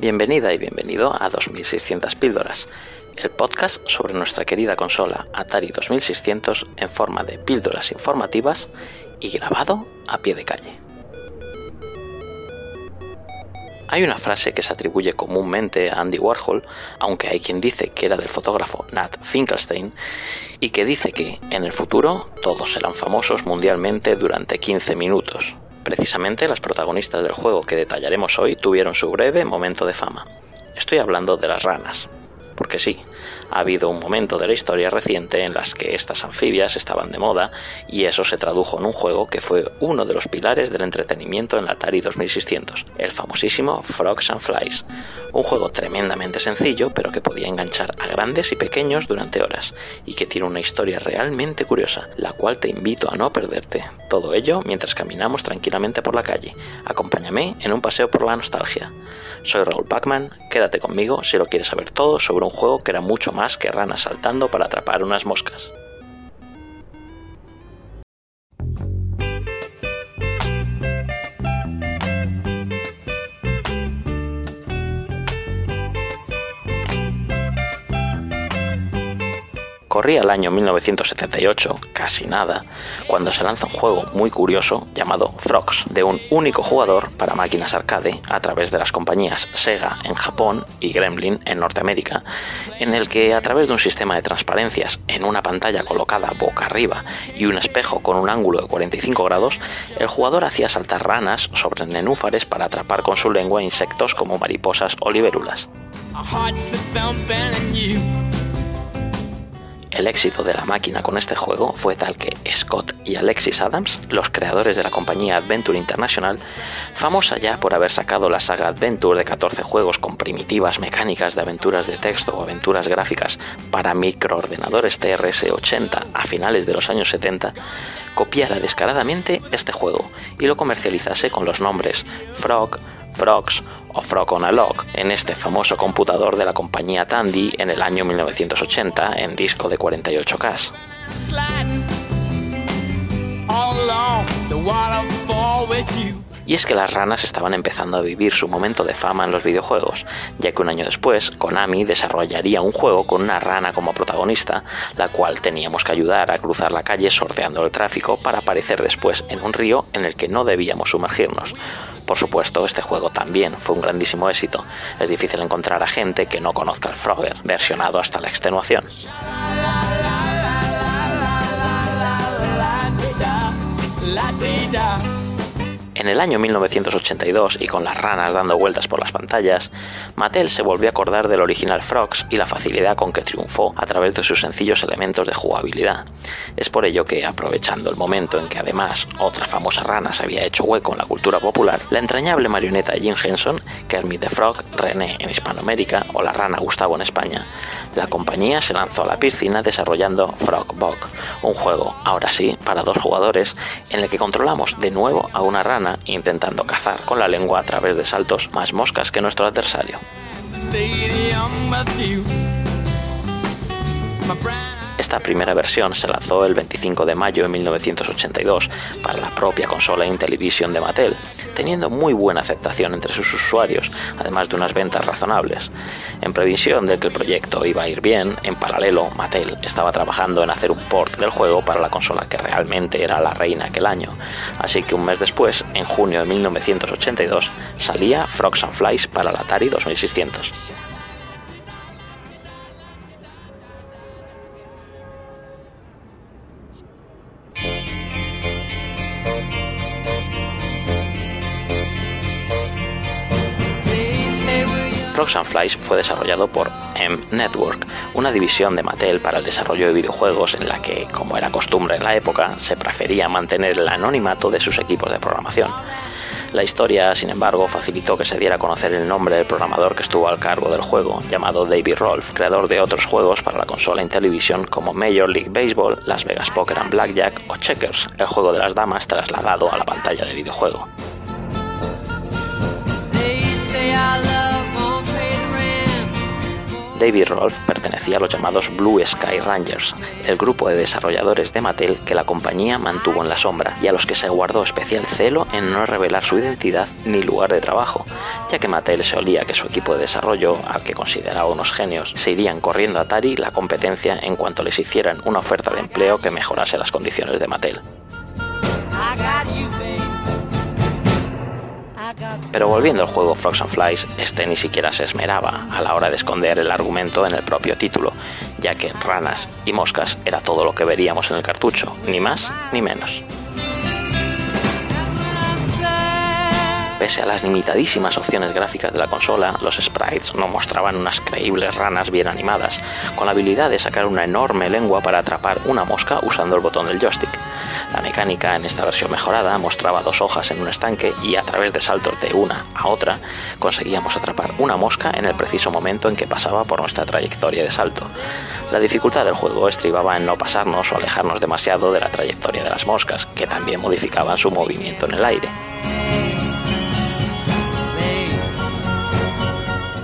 Bienvenida y bienvenido a 2600 píldoras, el podcast sobre nuestra querida consola Atari 2600 en forma de píldoras informativas y grabado a pie de calle. Hay una frase que se atribuye comúnmente a Andy Warhol, aunque hay quien dice que era del fotógrafo Nat Finkelstein, y que dice que en el futuro todos serán famosos mundialmente durante 15 minutos. Precisamente las protagonistas del juego que detallaremos hoy tuvieron su breve momento de fama. Estoy hablando de las ranas porque sí, ha habido un momento de la historia reciente en las que estas anfibias estaban de moda y eso se tradujo en un juego que fue uno de los pilares del entretenimiento en la Atari 2600, el famosísimo Frogs and Flies, un juego tremendamente sencillo pero que podía enganchar a grandes y pequeños durante horas y que tiene una historia realmente curiosa, la cual te invito a no perderte. Todo ello mientras caminamos tranquilamente por la calle. Acompáñame en un paseo por la nostalgia. Soy Raúl Pacman, quédate conmigo si lo quieres saber todo sobre un juego que era mucho más que ranas saltando para atrapar unas moscas. Corría el año 1978, casi nada, cuando se lanza un juego muy curioso llamado Frogs, de un único jugador para máquinas arcade a través de las compañías Sega en Japón y Gremlin en Norteamérica, en el que a través de un sistema de transparencias en una pantalla colocada boca arriba y un espejo con un ángulo de 45 grados, el jugador hacía saltar ranas sobre nenúfares para atrapar con su lengua insectos como mariposas o libélulas. El éxito de la máquina con este juego fue tal que Scott y Alexis Adams, los creadores de la compañía Adventure International, famosa ya por haber sacado la saga Adventure de 14 juegos con primitivas mecánicas de aventuras de texto o aventuras gráficas para microordenadores TRS-80 a finales de los años 70, copiara descaradamente este juego y lo comercializase con los nombres Frog, Frogs o Frog on a Log en este famoso computador de la compañía Tandy en el año 1980 en disco de 48K. Y es que las ranas estaban empezando a vivir su momento de fama en los videojuegos, ya que un año después Konami desarrollaría un juego con una rana como protagonista, la cual teníamos que ayudar a cruzar la calle sorteando el tráfico para aparecer después en un río en el que no debíamos sumergirnos. Por supuesto, este juego también fue un grandísimo éxito. Es difícil encontrar a gente que no conozca el Frogger, versionado hasta la extenuación. En el año 1982, y con las ranas dando vueltas por las pantallas, Mattel se volvió a acordar del original Frogs y la facilidad con que triunfó a través de sus sencillos elementos de jugabilidad. Es por ello que, aprovechando el momento en que además otra famosa rana se había hecho hueco en la cultura popular, la entrañable marioneta Jim Henson, Kermit the Frog, René en Hispanoamérica o la rana Gustavo en España, la compañía se lanzó a la piscina desarrollando Frogbug, un juego, ahora sí, para dos jugadores, en el que controlamos de nuevo a una rana intentando cazar con la lengua a través de saltos más moscas que nuestro adversario. Esta primera versión se lanzó el 25 de mayo de 1982 para la propia consola Intellivision de Mattel, teniendo muy buena aceptación entre sus usuarios, además de unas ventas razonables. En previsión de que el proyecto iba a ir bien, en paralelo Mattel estaba trabajando en hacer un port del juego para la consola que realmente era la reina aquel año, así que un mes después, en junio de 1982, salía Frogs and Flies para la Atari 2600. Frogs and Flies fue desarrollado por M Network, una división de Mattel para el desarrollo de videojuegos en la que, como era costumbre en la época, se prefería mantener el anonimato de sus equipos de programación. La historia, sin embargo, facilitó que se diera a conocer el nombre del programador que estuvo al cargo del juego, llamado David Rolfe, creador de otros juegos para la consola Intellivision como Major League Baseball, Las Vegas Poker and Blackjack o Checkers, el juego de las damas trasladado a la pantalla de videojuego. David Rolfe pertenecía a los llamados Blue Sky Rangers, el grupo de desarrolladores de Mattel que la compañía mantuvo en la sombra y a los que se guardó especial celo en no revelar su identidad ni lugar de trabajo, ya que Mattel se olía que su equipo de desarrollo, al que consideraba unos genios, se irían corriendo a Atari la competencia en cuanto les hicieran una oferta de empleo que mejorase las condiciones de Mattel. Pero volviendo al juego Frogs and Flies, este ni siquiera se esmeraba a la hora de esconder el argumento en el propio título, ya que ranas y moscas era todo lo que veríamos en el cartucho, ni más ni menos. Pese a las limitadísimas opciones gráficas de la consola, los sprites no mostraban unas creíbles ranas bien animadas, con la habilidad de sacar una enorme lengua para atrapar una mosca usando el botón del joystick. La mecánica en esta versión mejorada mostraba dos hojas en un estanque y a través de saltos de una a otra conseguíamos atrapar una mosca en el preciso momento en que pasaba por nuestra trayectoria de salto. La dificultad del juego estribaba en no pasarnos o alejarnos demasiado de la trayectoria de las moscas, que también modificaban su movimiento en el aire.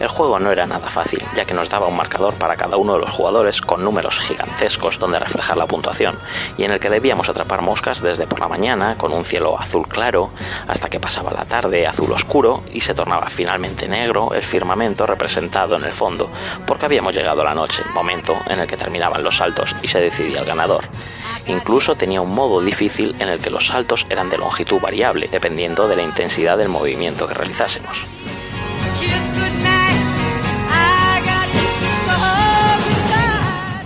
El juego no era nada fácil, ya que nos daba un marcador para cada uno de los jugadores con números gigantescos donde reflejar la puntuación, y en el que debíamos atrapar moscas desde por la mañana con un cielo azul claro, hasta que pasaba la tarde azul oscuro y se tornaba finalmente negro el firmamento representado en el fondo, porque habíamos llegado a la noche, momento en el que terminaban los saltos y se decidía el ganador. Incluso tenía un modo difícil en el que los saltos eran de longitud variable, dependiendo de la intensidad del movimiento que realizásemos.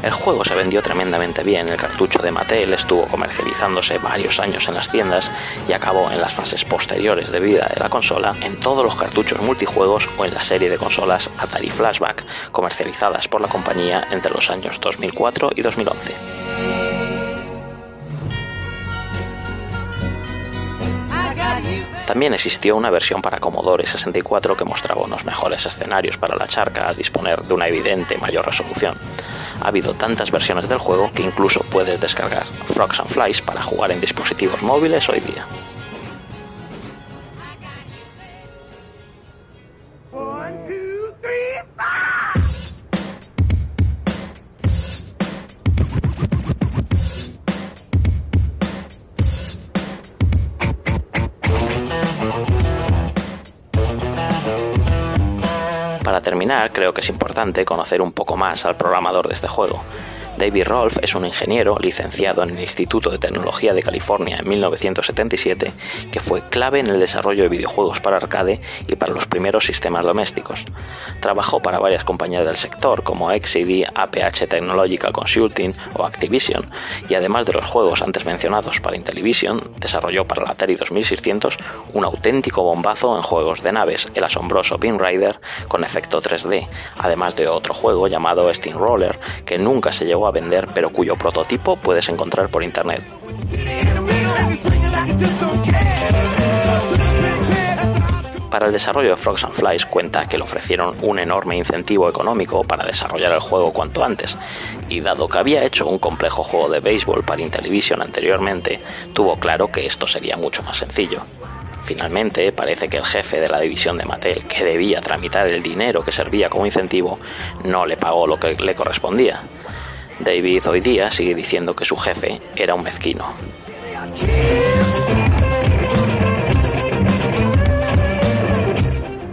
El juego se vendió tremendamente bien, el cartucho de Mattel estuvo comercializándose varios años en las tiendas y acabó en las fases posteriores de vida de la consola en todos los cartuchos multijuegos o en la serie de consolas Atari Flashback comercializadas por la compañía entre los años 2004 y 2011. También existió una versión para Commodore 64 que mostraba unos mejores escenarios para la charca al disponer de una evidente mayor resolución. Ha habido tantas versiones del juego que incluso puedes descargar Frogs and Flies para jugar en dispositivos móviles hoy día. Terminar, creo que es importante conocer un poco más al programador de este juego. David Rolfe es un ingeniero licenciado en el Instituto de Tecnología de California en 1977 que fue clave en el desarrollo de videojuegos para arcade y para los primeros sistemas domésticos. Trabajó para varias compañías del sector como XCD, APH Technological Consulting o Activision y además de los juegos antes mencionados para Intellivision, desarrolló para la Atari 2600 un auténtico bombazo en juegos de naves, el asombroso Beam Rider con efecto 3D, además de otro juego llamado Steamroller que nunca se llegó a vender, pero cuyo prototipo puedes encontrar por internet. Para el desarrollo de Frogs and Flies cuenta que le ofrecieron un enorme incentivo económico para desarrollar el juego cuanto antes, y dado que había hecho un complejo juego de béisbol para Intellivision anteriormente, tuvo claro que esto sería mucho más sencillo. Finalmente, parece que el jefe de la división de Mattel, que debía tramitar el dinero que servía como incentivo, no le pagó lo que le correspondía. David hoy día sigue diciendo que su jefe era un mezquino.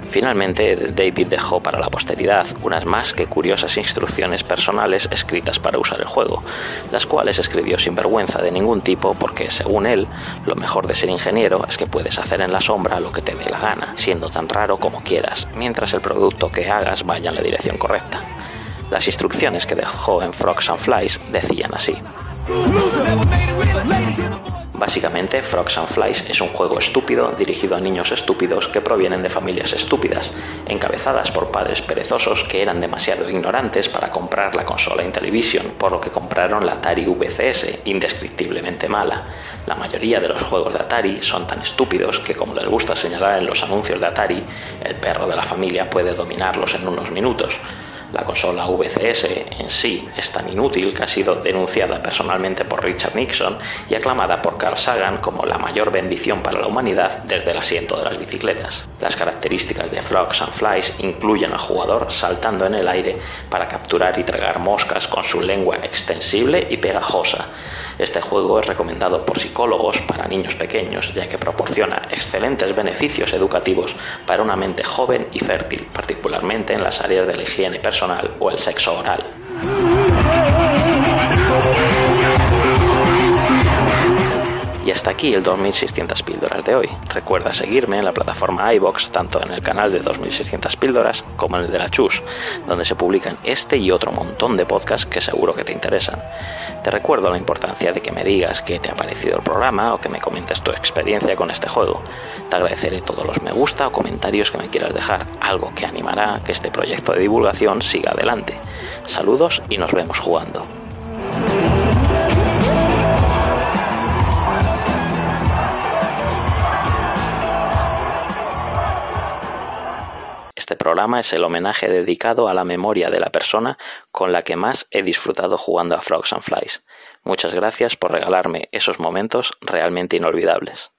Finalmente, David dejó para la posteridad unas más que curiosas instrucciones personales escritas para usar el juego, las cuales escribió sin vergüenza de ningún tipo porque, según él, lo mejor de ser ingeniero es que puedes hacer en la sombra lo que te dé la gana, siendo tan raro como quieras, mientras el producto que hagas vaya en la dirección correcta. Las instrucciones que dejó en Frogs and Flies decían así. Básicamente, Frogs and Flies es un juego estúpido dirigido a niños estúpidos que provienen de familias estúpidas, encabezadas por padres perezosos que eran demasiado ignorantes para comprar la consola Intellivision, por lo que compraron la Atari VCS, indescriptiblemente mala. La mayoría de los juegos de Atari son tan estúpidos que, como les gusta señalar en los anuncios de Atari, el perro de la familia puede dominarlos en unos minutos. La consola VCS en sí es tan inútil que ha sido denunciada personalmente por Richard Nixon y aclamada por Carl Sagan como la mayor bendición para la humanidad desde el asiento de las bicicletas. Las características de Frogs and Flies incluyen al jugador saltando en el aire para capturar y tragar moscas con su lengua extensible y pegajosa. Este juego es recomendado por psicólogos para niños pequeños ya que proporciona excelentes beneficios educativos para una mente joven y fértil, particularmente en las áreas de la higiene personal o el sexo oral. Hasta aquí el 2600 píldoras de hoy. Recuerda seguirme en la plataforma iBox, tanto en el canal de 2600 píldoras como en el de la Chus, donde se publican este y otro montón de podcasts que seguro que te interesan. Te recuerdo la importancia de que me digas qué te ha parecido el programa o que me comentes tu experiencia con este juego. Te agradeceré todos los me gusta o comentarios que me quieras dejar, algo que animará que este proyecto de divulgación siga adelante. Saludos y nos vemos jugando. Programa es el homenaje dedicado a la memoria de la persona con la que más he disfrutado jugando a Frogs and Flies. Muchas gracias por regalarme esos momentos realmente inolvidables.